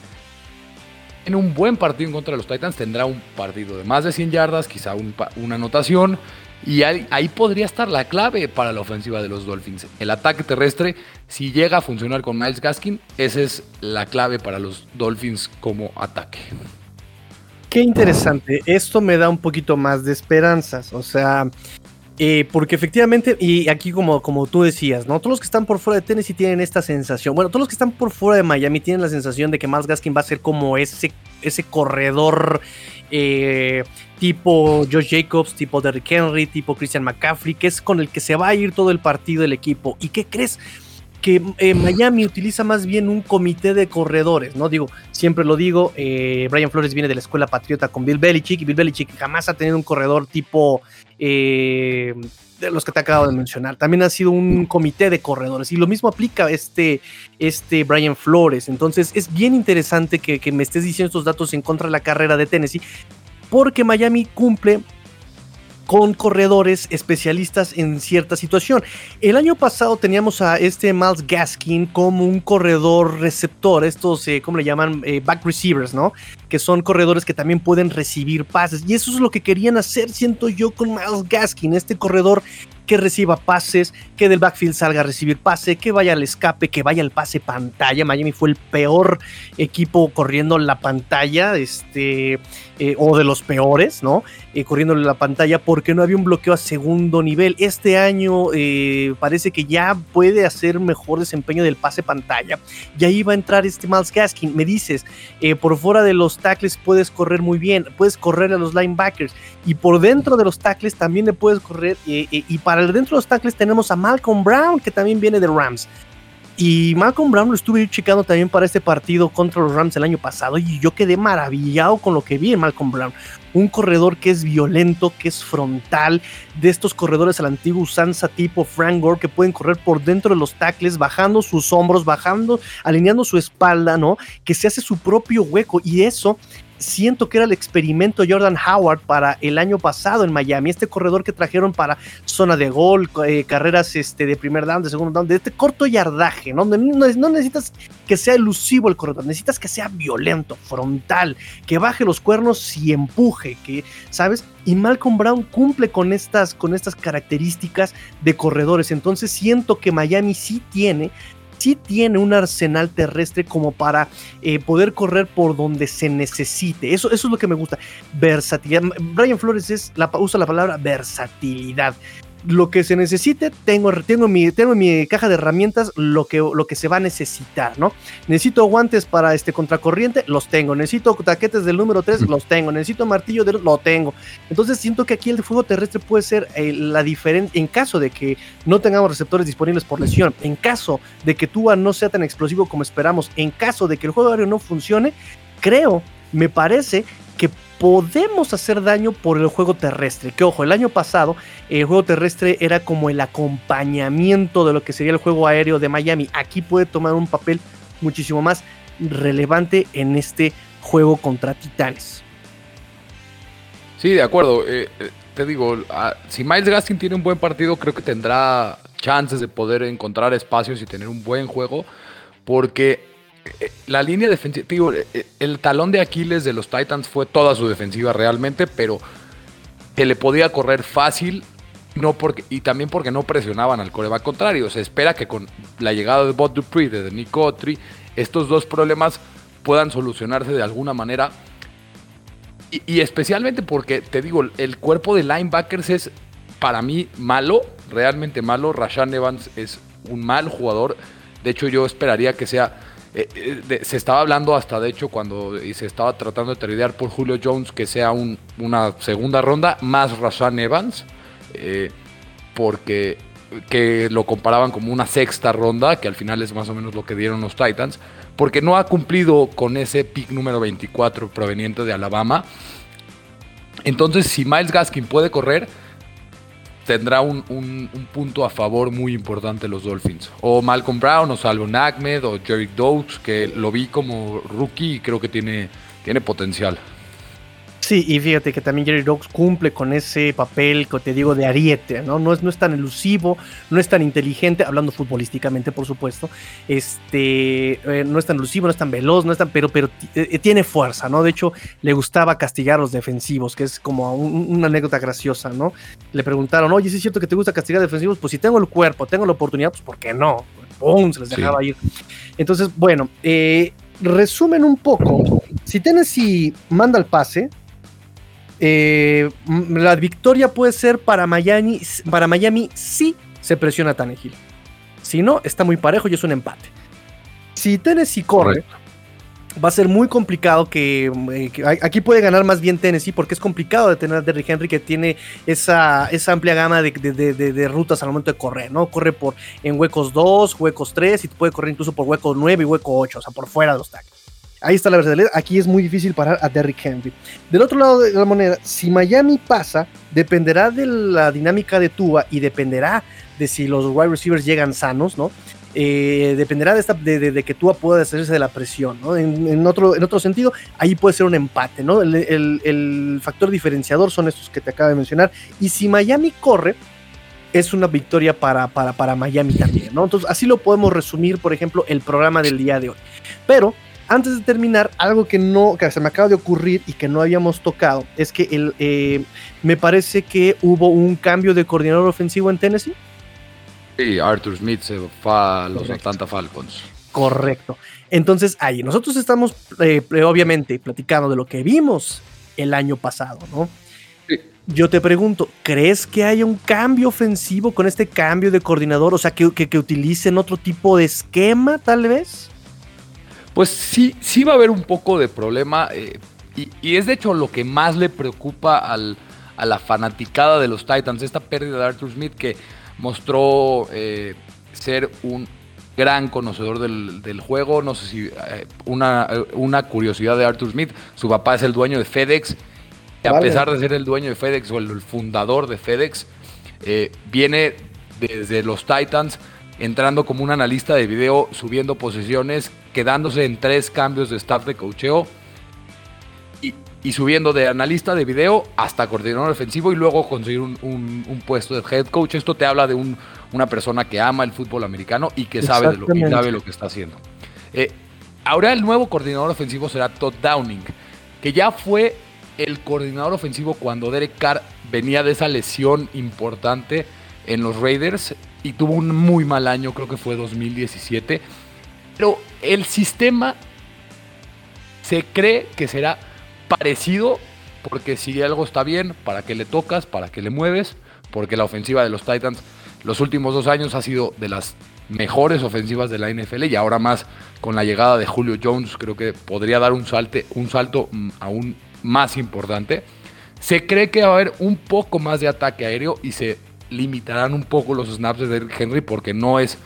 en un buen partido en contra de los Titans, tendrá un partido de más de 100 yardas, quizá una anotación. Y ahí, podría estar la clave para la ofensiva de los Dolphins. El ataque terrestre, si llega a funcionar con Miles Gaskin, esa es la clave para los Dolphins como ataque. Qué interesante. Esto me da un poquito más de esperanzas. O sea, eh, porque efectivamente, y aquí como, como tú decías, ¿no? Todos los que están por fuera de Tennessee tienen esta sensación. Bueno, todos los que están por fuera de Miami tienen la sensación de que Miles Gaskin va a ser como ese, ese corredor eh, tipo Josh Jacobs, tipo Derrick Henry, tipo Christian McCaffrey, que es con el que se va a ir todo el partido del equipo. ¿Y qué crees? que eh, Miami utiliza más bien un comité de corredores, ¿no? Digo, siempre lo digo, Brian Flores viene de la escuela patriota con Bill Belichick y Bill Belichick jamás ha tenido un corredor tipo eh, de los que te acabo de mencionar. También ha sido un comité de corredores y lo mismo aplica este, este Brian Flores. Entonces es bien interesante que, que me estés diciendo estos datos en contra de la carrera de Tennessee porque Miami cumple con corredores especialistas en cierta situación. El año pasado teníamos a este Miles Gaskin como un corredor receptor, estos, eh, ¿cómo le llaman? Eh, back receivers, ¿no? Que son corredores que también pueden recibir pases. Y eso es lo que querían hacer, siento yo, con Miles Gaskin, este corredor que reciba pases, que del backfield salga a recibir pase, que vaya al escape, que vaya al pase pantalla. Miami fue el peor equipo corriendo la pantalla, este, eh, o de los peores, ¿no? Eh, corriendo la pantalla porque no había un bloqueo a segundo nivel. Este año eh, parece que ya puede hacer mejor desempeño del pase pantalla. Y ahí va a entrar este Miles Gaskin. Me dices, por fuera de los tackles puedes correr muy bien, puedes correr a los linebackers y por dentro de los tackles también le puedes correr y para el dentro de los tackles tenemos a Malcolm Brown, que también viene de Rams. Y Malcolm Brown lo estuve checando también para este partido contra los Rams el año pasado y yo quedé maravillado con lo que vi en Malcolm Brown. Un corredor que es violento, que es frontal, de estos corredores al antiguo usanza tipo Frank Gore que pueden correr por dentro de los tackles, bajando sus hombros, bajando, alineando su espalda, ¿no? Que se hace su propio hueco y eso siento que era el experimento Jordan Howard para el año pasado en Miami, este corredor que trajeron para zona de gol, eh, carreras este, de primer down, de segundo down, de este corto yardaje, ¿no? No, necesitas que sea elusivo el corredor, necesitas que sea violento, frontal, que baje los cuernos y empuje, que, ¿sabes? Y Malcolm Brown cumple con estas, con estas características de corredores, entonces siento que Miami sí tiene sí tiene un arsenal terrestre como para eh, poder correr por donde se necesite. Eso, eso es lo que me gusta. Versatilidad. Brian Flores es la, usa la palabra versatilidad lo que se necesite, tengo, tengo, mi, tengo en mi caja de herramientas lo que, lo que se va a necesitar, ¿no? Necesito guantes para este contracorriente, los tengo. Necesito taquetes del número 3, los tengo. Necesito martillo, de, lo tengo. Entonces siento que aquí el fuego terrestre puede ser eh, la diferencia, en caso de que no tengamos receptores disponibles por lesión, en caso de que Tua no sea tan explosivo como esperamos, en caso de que el juego aéreo no funcione, creo, me parece que podemos hacer daño por el juego terrestre. Que ojo, el año pasado el juego terrestre era como el acompañamiento de lo que sería el juego aéreo de Miami. Aquí puede tomar un papel muchísimo más relevante en este juego contra Titanes. Sí, de acuerdo. Eh, eh, te digo, ah, si Miles Gaskin tiene un buen partido, creo que tendrá chances de poder encontrar espacios y tener un buen juego. Porque la línea defensiva, digo, eh, eh, el talón de Aquiles de los Titans fue toda su defensiva realmente, pero que le podía correr fácil no porque, y también porque no presionaban al coreback contrario. Se espera que con la llegada de Bob Dupree, de Nico Otri, estos dos problemas puedan solucionarse de alguna manera. Y, y, especialmente porque, te digo, el cuerpo de linebackers es para mí malo, realmente malo. Rashan Evans es un mal jugador. De hecho, yo esperaría que sea eh, eh, se estaba hablando hasta, de hecho, cuando se estaba tratando de tradear por Julio Jones que sea una segunda ronda más Rashan Evans, eh, porque que lo comparaban como una sexta ronda, que al final es más o menos lo que dieron los Titans, porque no ha cumplido con ese pick número 24 proveniente de Alabama. Entonces, si Miles Gaskin puede correr, tendrá un, punto a favor muy importante los Dolphins. O Malcolm Brown, o Salvo Ahmed, o Jerry Doaks, que lo vi como rookie y creo que tiene, tiene potencial. Sí, y fíjate que también Jerry Dogs cumple con ese papel que te digo de ariete, ¿no? No es, no es tan elusivo, no es tan inteligente, hablando futbolísticamente, por supuesto. Este, eh, no es tan elusivo, no es tan veloz, no es tan, pero, pero eh, eh, tiene fuerza, ¿no? De hecho, le gustaba castigar a los defensivos, que es como una anécdota graciosa, ¿no? Le preguntaron, oye, ¿sí es cierto que te gusta castigar defensivos? Pues si tengo el cuerpo, tengo la oportunidad, pues ¿por qué no? ¡Pum! Se les dejaba ir. Entonces, bueno, resumen un poco. Si Tennessee manda el pase, eh, la victoria puede ser para Miami, para Miami si se presiona Tannehill. Si no, está muy parejo y es un empate. Si Tennessee corre, va a ser muy complicado que, eh, aquí puede ganar más bien Tennessee porque es complicado de tener a Derrick Henry que tiene esa, esa amplia gama de, de, rutas al momento de correr, ¿no? Corre por en huecos 2, huecos 3 y puede correr incluso por huecos 9 y hueco 8, o sea, por fuera de los tackles. Ahí está la versatilidad. Aquí es muy difícil parar a Derrick Henry. Del otro lado de la moneda, si Miami pasa, dependerá de la dinámica de Tua y dependerá de si los wide receivers llegan sanos, ¿no? Eh, dependerá de, esta, de, que Tua pueda deshacerse de la presión, ¿no? En, otro, en otro sentido, ahí puede ser un empate, ¿no? El, factor diferenciador son estos que te acabo de mencionar. Y si Miami corre, es una victoria para, para, para Miami también, ¿no? Entonces, así lo podemos resumir, por ejemplo, el programa del día de hoy. Pero antes de terminar, algo que no, que se me acaba de ocurrir y que no habíamos tocado, es que el, eh, me parece que hubo un cambio de coordinador ofensivo en Tennessee. Sí, Arthur Smith se fue a los Atlanta Falcons. Correcto. Entonces, ahí nosotros estamos, eh, obviamente, platicando de lo que vimos el año pasado, ¿no? Sí. Yo te pregunto, ¿crees que haya un cambio ofensivo con este cambio de coordinador? O sea, que, que utilicen otro tipo de esquema, tal vez pues sí, sí va a haber un poco de problema. Eh, y, es de hecho lo que más le preocupa a la fanaticada de los Titans, esta pérdida de Arthur Smith que mostró eh, ser un gran conocedor del, juego. No sé si eh, una, una, curiosidad de Arthur Smith, su papá es el dueño de FedEx. A pesar de ser el dueño de FedEx o el, fundador de FedEx, viene desde los Titans entrando como un analista de video, subiendo posiciones, quedándose en tres cambios de staff de cocheo y, subiendo de analista de video hasta coordinador defensivo y luego conseguir un, puesto de head coach. Esto te habla de una persona que ama el fútbol americano y que sabe, de lo, y sabe lo que está haciendo. Eh, ahora el nuevo coordinador ofensivo será Todd Downing, que ya fue el coordinador ofensivo cuando Derek Carr venía de esa lesión importante en los Raiders y tuvo un muy mal año, creo que fue 2017. Pero el sistema se cree que será parecido porque si algo está bien, ¿para qué le tocas? ¿Para qué le mueves? Porque la ofensiva de los Titans los últimos dos años ha sido de las mejores ofensivas de la NFL y ahora más con la llegada de Julio Jones creo que podría dar un, salte, un salto aún más importante. Se cree que va a haber un poco más de ataque aéreo y se limitarán un poco los snaps de Henry porque no es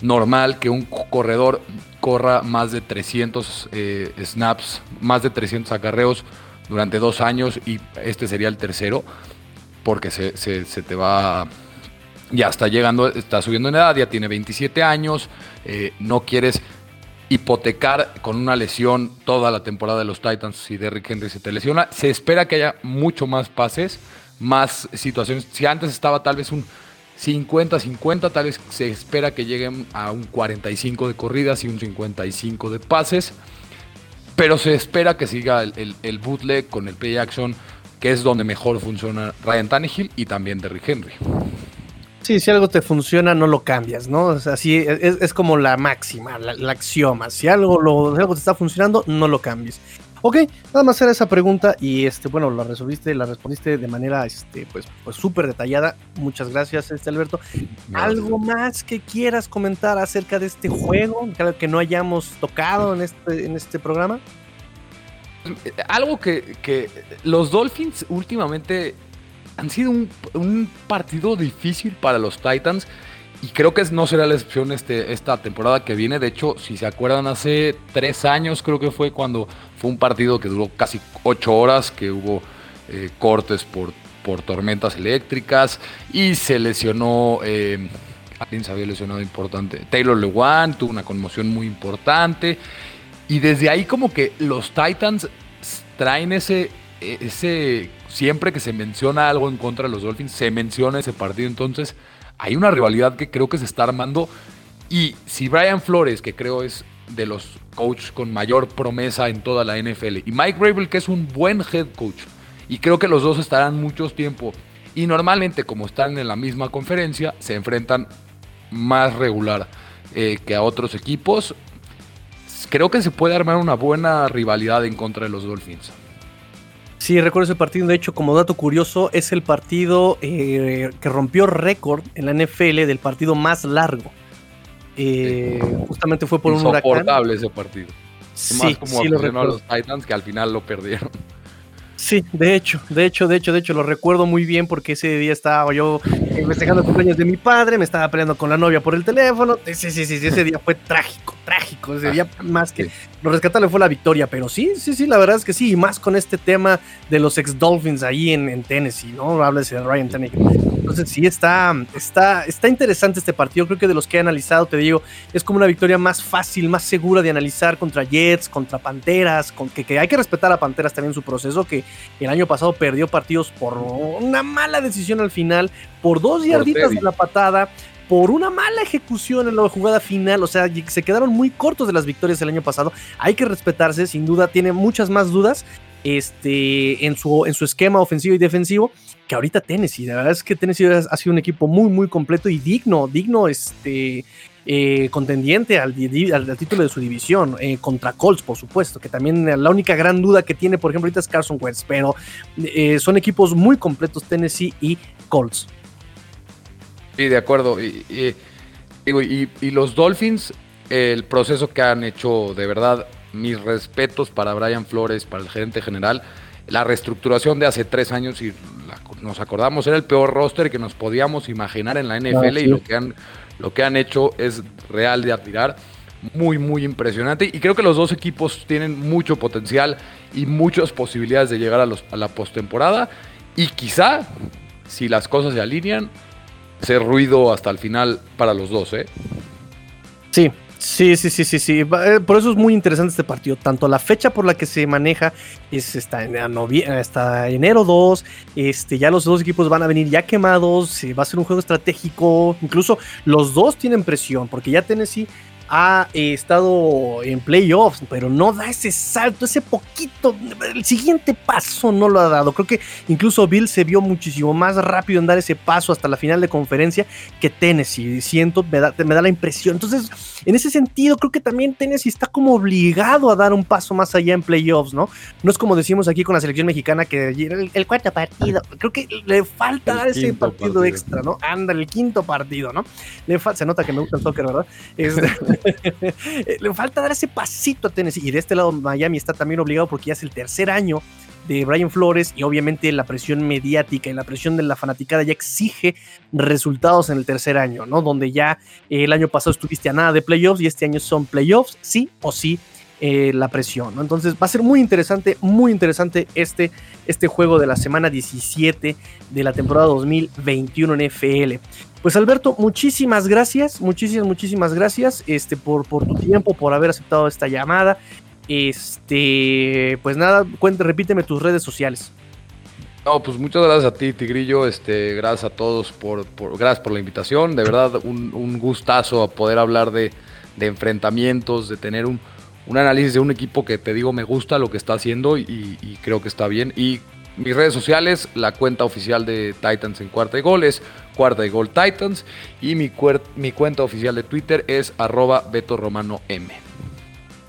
normal que un corredor corra más de 300 eh, snaps, más de 300 acarreos durante dos años y este sería el tercero porque se, se te va ya está llegando, está subiendo en edad, ya tiene 27 años, eh, no quieres hipotecar con una lesión toda la temporada de los Titans si Derrick Henry se te lesiona. Se espera que haya mucho más pases, más situaciones. Si antes estaba tal vez un 50-50, tal vez se espera que lleguen a un 45 de corridas y un 55 de pases. Pero se espera que siga el, el bootleg con el play action, que es donde mejor funciona Ryan Tannehill y también Derrick Henry. Sí, si algo te funciona, no lo cambias, ¿no? O sea, sí, es, como la máxima, la, axioma. Si algo, lo, algo te está funcionando, no lo cambies. Ok, nada más era esa pregunta y este, bueno, la resolviste, la respondiste de manera, este, pues, pues súper detallada. Muchas gracias, este Alberto. ¿Algo más que quieras comentar acerca de este juego que no hayamos tocado en este, en este programa? Algo que, que los Dolphins últimamente han sido un, partido difícil para los Titans. Y creo que no será la excepción este, esta temporada que viene. De hecho, si se acuerdan, hace tres años creo que fue cuando fue un partido que duró casi ocho horas, que hubo eh, cortes por, por tormentas eléctricas y se lesionó, eh, alguien se había lesionado importante, Taylor Lewan tuvo una conmoción muy importante. Y desde ahí como que los Titans traen ese, ese siempre que se menciona algo en contra de los Dolphins, se menciona ese partido. Entonces, hay una rivalidad que creo que se está armando. Y si Brian Flores, que creo es de los coaches con mayor promesa en toda la NFL, y Mike Rabel, que es un buen head coach, y creo que los dos estarán mucho tiempo. Y normalmente, como están en la misma conferencia, se enfrentan más regular eh, que a otros equipos. Creo que se puede armar una buena rivalidad en contra de los Dolphins. Sí, recuerdo ese partido. De hecho, como dato curioso, es el partido eh, que rompió récord en la NFL del partido más largo. Eh, justamente fue por un huracán. Insoportable ese partido. Sí, más como sí, lo a los Titans que al final lo perdieron. Sí, de hecho, de hecho, de hecho, de hecho, lo recuerdo muy bien porque ese día estaba yo festejando el cumpleaños de mi padre, me estaba peleando con la novia por el teléfono. Sí, sí, sí, sí ese día fue trágico, trágico. Ese día más que lo rescatable fue la victoria, pero sí, sí, sí, la verdad es que sí, y más con este tema de los ex Dolphins ahí en, Tennessee, ¿no? Háblese de Ryan Tannehill. Entonces sí, está, está, está interesante este partido. Creo que de los que he analizado, te digo, es como una victoria más fácil, más segura de analizar contra Jets, contra Panteras, con que, que hay que respetar a Panteras también en su proceso, que el año pasado perdió partidos por una mala decisión al final, por dos yarditas de la patada, por una mala ejecución en la jugada final, o sea, se quedaron muy cortos de las victorias el año pasado. Hay que respetarse, sin duda, tiene muchas más dudas este, en, su, en su esquema ofensivo y defensivo que ahorita Tennessee. La verdad es que Tennessee ha sido un equipo muy, muy completo y digno, digno, este, eh, contendiente al, al, título de su división, eh, contra Colts, por supuesto, que también la única gran duda que tiene, por ejemplo, ahorita es Carson Wentz, pero eh, son equipos muy completos Tennessee y Colts. Sí, de acuerdo. Y, y, los Dolphins, el proceso que han hecho, de verdad, mis respetos para Brian Flores, para el gerente general. La reestructuración de hace tres años, y nos acordamos, era el peor roster que nos podíamos imaginar en la NFL y lo que, han, lo que han hecho es real de admirar. Muy, muy impresionante. Y creo que los dos equipos tienen mucho potencial y muchas posibilidades de llegar a, los, a la postemporada. Y quizá, si las cosas se alinean, ser ruido hasta el final para los dos, ¿eh? Sí, Sí, sí, sí, sí, sí. Eh, por eso es muy interesante este partido. Tanto la fecha por la que se maneja es hasta, en hasta enero 2. Este, ya los dos equipos van a venir ya quemados. Va a ser un juego estratégico. Incluso los dos tienen presión, porque ya Tennessee ha eh, estado en playoffs, pero no da ese salto, ese poquito, el siguiente paso no lo ha dado. Creo que incluso Bill se vio muchísimo más rápido en dar ese paso hasta la final de conferencia que Tennessee. Siento, me da, me da la impresión. Entonces, en ese sentido, creo que también Tennessee está como obligado a dar un paso más allá en playoffs, ¿no? No es como decimos aquí con la selección mexicana que el, cuarto partido, creo que le falta dar ese partido, extra, ¿no? Anda, el quinto partido, ¿no? Le se nota que me gusta el soccer, ¿verdad? Este, [LAUGHS] [LAUGHS] le falta dar ese pasito a Tennessee. Y de este lado, Miami está también obligado porque ya es el tercer año de Brian Flores y obviamente la presión mediática y la presión de la fanaticada ya exige resultados en el tercer año, ¿no? Donde ya el año pasado estuviste a nada de playoffs y este año son playoffs, sí o sí. Eh, la presión, ¿no? Entonces va a ser muy interesante, muy interesante este, este juego de la semana 17 de la temporada 2021 en FL. Pues Alberto, muchísimas gracias, muchísimas, muchísimas gracias este, por, por tu tiempo, por haber aceptado esta llamada. Este, pues nada, cuéntame, repíteme tus redes sociales. No, pues muchas gracias a ti, Tigrillo. Este, gracias a todos por, gracias por la invitación. De verdad, un, gustazo a poder hablar de, enfrentamientos, de tener un, análisis de un equipo que te digo me gusta lo que está haciendo y, creo que está bien. Y mis redes sociales, la cuenta oficial de Titans en cuarta y gol es cuarta y gol Titans y mi, mi cuenta oficial de Twitter es arroba Beto Romano M.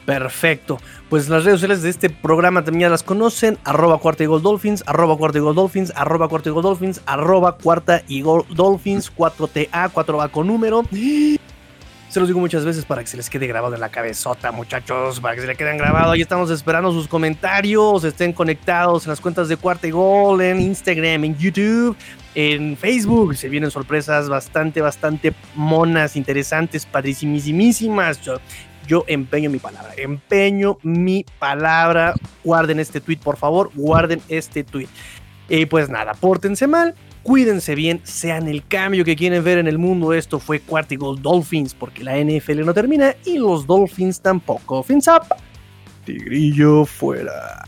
Perfecto. Pues las redes sociales de este programa también las conocen. Arroba cuarta y gol Dolphins, arroba cuarta y gol Dolphins, arroba cuarta y gol Dolphins, arroba cuarta y gol Dolphins, 4TA, 4A con número. Se los digo muchas veces para que se les quede grabado en la cabezota, muchachos, para que se les queden grabado. Ahí estamos esperando sus comentarios, estén conectados en las cuentas de Cuarta y Gol, en Instagram, en YouTube, en Facebook. Se vienen sorpresas bastante, bastante monas, interesantes, padrísimísimas yo empeño mi palabra, empeño mi palabra. Guarden este tweet, por favor, guarden este tweet. Y pues nada, pórtense mal, cuídense bien, sean el cambio que quieren ver en el mundo. Esto fue Cuartigo Dolphins, porque la NFL no termina y los Dolphins tampoco. Fins Tigrillo fuera.